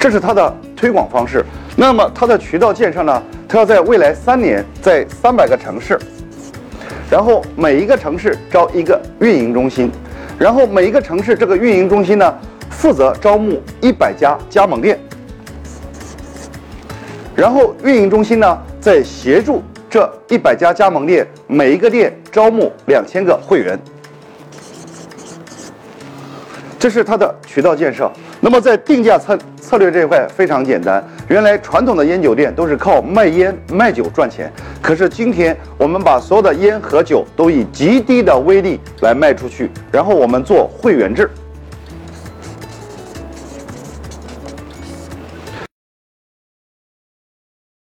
这是它的推广方式。那么它的渠道建设呢？它要在未来三年，在三百个城市，然后每一个城市招一个运营中心，然后每一个城市这个运营中心呢，负责招募一百家加盟店，然后运营中心呢，再协助这一百家加盟店每一个店招募两千个会员。这是它的渠道建设。那么在定价策策略这一块非常简单。原来传统的烟酒店都是靠卖烟卖酒赚钱，可是今天我们把所有的烟和酒都以极低的微利来卖出去，然后我们做会员制。